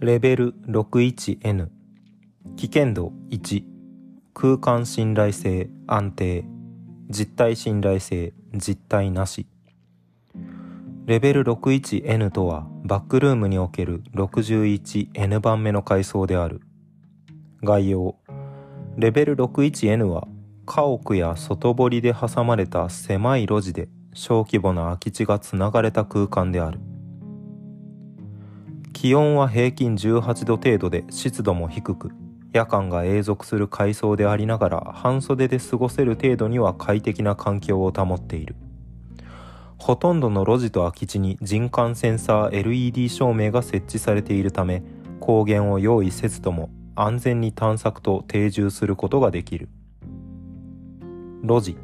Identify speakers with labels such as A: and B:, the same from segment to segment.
A: レベル 61N 危険度1空間信頼性安定。実体信頼性実体なし。レベル 61N とはバックルームにおける 61N 番目の階層である。概要。レベル 61N は家屋や外堀で挟まれた狭い路地で小規模な空き地がつながれた空間である。気温は平均18度程度で湿度も低く夜間が永続する階層でありながら半袖で過ごせる程度には快適な環境を保っている。ほとんどの路地と空き地に人感センサー LED 照明が設置されているため光源を用意せずとも安全に探索と定住することができる。路地。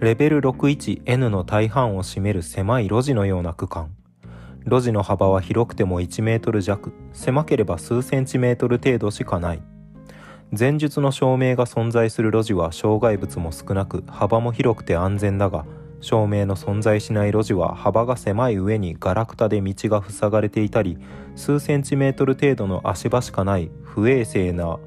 A: レベル 61N の大半を占める狭い路地のような区間。路地の幅は広くても1メートル弱。狭ければ数センチメートル程度しかない。前述の照明が存在する路地は障害物も少なく幅も広くて安全だが照明の存在しない路地は幅が狭い上にガラクタで道が塞がれていたり数センチメートル程度の足場しかない不衛生な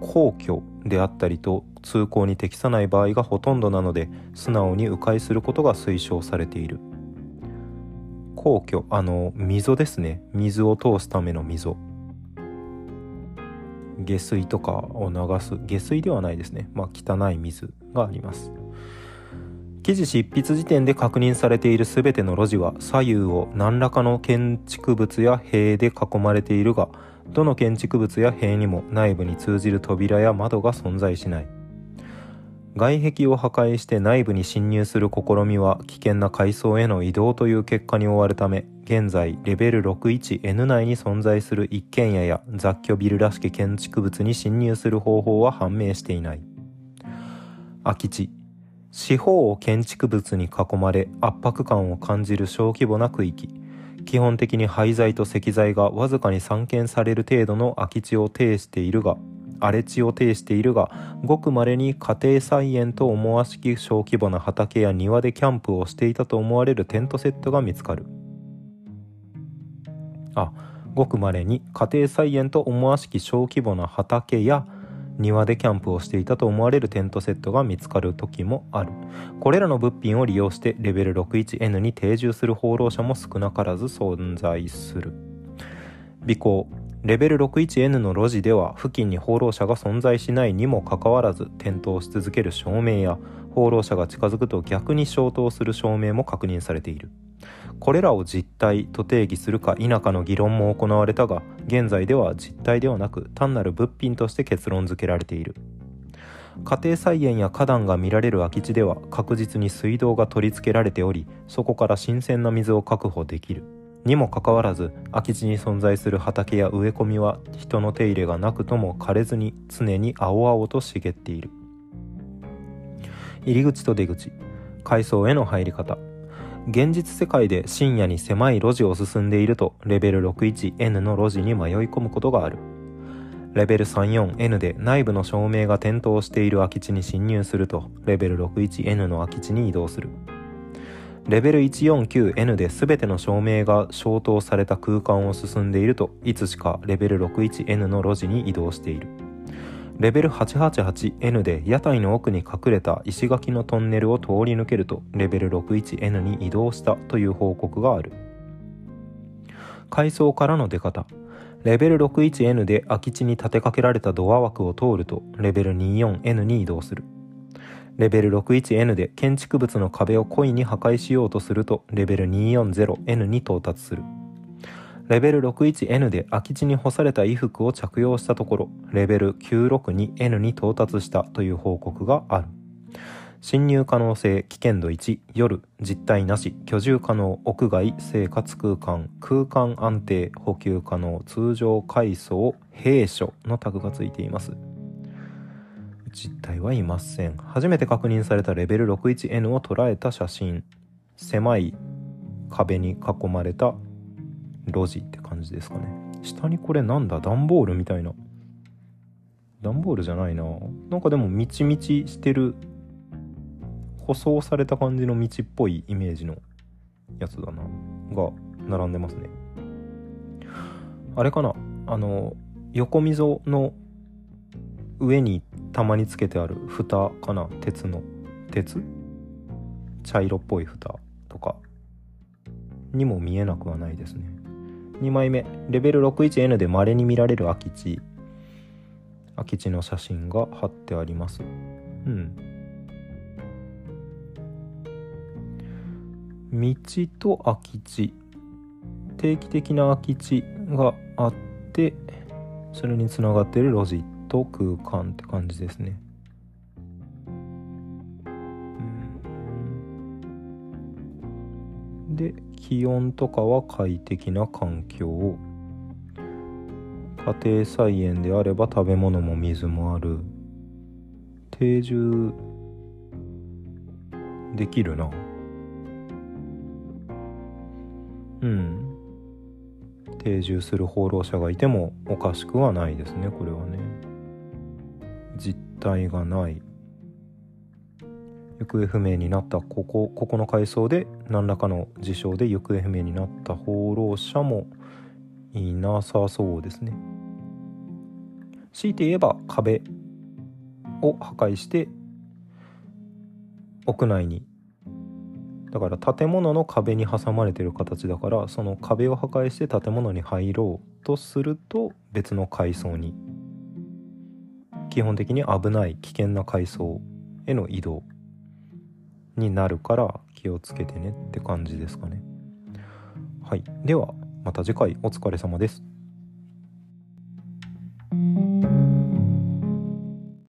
A: 皇居であったりと通行に適さない場合がほとんどなので素直に迂回することが推奨されている。皇居あの溝ですね。水を通すための溝。下水とかを流す下水ではないですね。まあ汚い水があります。記事執筆時点で確認されている全ての路地は左右を何らかの建築物や塀で囲まれているがどの建築物や塀にも内部に通じる扉や窓が存在しない。外壁を破壊して内部に侵入する試みは危険な階層への移動という結果に終わるため現在レベル 61N 内に存在する一軒家や雑居ビルらしき建築物に侵入する方法は判明していない。空き地。四方を建築物に囲まれ圧迫感を感じる小規模な区域。基本的に廃材と石材がわずかに散見される程度の空き地を呈しているが荒れ地を呈しているがごくまれに家庭菜園と思わしき小規模な畑や庭でキャンプをしていたと思われるテントセットが見つかる。あごくまれに家庭菜園と思わしき小規模な畑や庭でキャンプをしていたと思われるテントセットが見つかる時もある。これらの物品を利用してレベル 61N に定住する放浪者も少なからず存在する。尾行。レベル 61N の路地では付近に放浪者が存在しないにもかかわらず点灯し続ける照明や放浪者が近づくと逆に消灯する照明も確認されている。これらを実体と定義するか否かの議論も行われたが現在では実体ではなく単なる物品として結論付けられている。家庭菜園や花壇が見られる空き地では確実に水道が取り付けられておりそこから新鮮な水を確保できる。にもかかわらず空き地に存在する畑や植え込みは人の手入れがなくとも枯れずに常に青々と茂っている。入り口と出口階層への入り方。現実世界で深夜に狭い路地を進んでいるとレベル 61N の路地に迷い込むことがある。レベル 34N で内部の照明が点灯している空き地に侵入するとレベル 61N の空き地に移動する。レベル 149N で全ての照明が消灯された空間を進んでいるといつしかレベル 61N の路地に移動している。レベル 888N で屋台の奥に隠れた石垣のトンネルを通り抜けるとレベル 61N に移動したという報告がある。階層からの出方。レベル 61N で空き地に立てかけられたドア枠を通るとレベル 24N に移動する。レベル 61N で建築物の壁を故意に破壊しようとするとレベル 240N に到達する。レベル 61N で空き地に干された衣服を着用したところレベル 962N に到達したという報告がある。侵入可能性危険度1夜実体なし居住可能屋外生活空間空間安定補給可能通常階層閉所のタグがついています。実体はいません。初めて確認されたレベル 61N を捉えた写真。狭い壁に囲まれた路地って感じですかね。下にこれなんだ？段ボールみたいな。段ボールじゃないな。なんかでもみちみちしてる。舗装された感じの道っぽいイメージのやつだな。が並んでますね。あれかな？あの横溝の上にたまにつけてある蓋かな？鉄の？鉄？茶色っぽい蓋とか。にも見えなくはないですね。2枚目。レベル 61N で稀に見られる空き地。空き地の写真が貼ってあります。うん。道と空き地。定期的な空き地があってそれにつながっている路地。と空間って感じですね。で気温とかは快適な環境。家庭菜園であれば食べ物も水もある。定住できるな。うん。定住する放浪者がいてもおかしくはないですねこれはね。体がない。行方不明になったここここの階層で何らかの事象で行方不明になった放浪者もいなさそうですね。強いて言えば壁を破壊して屋内に。だから建物の壁に挟まれてる形だからその壁を破壊して建物に入ろうとすると別の階層に基本的に危ない危険な階層への移動になるから気をつけてねって感じですかね。はい。ではまた次回。お疲れ様です。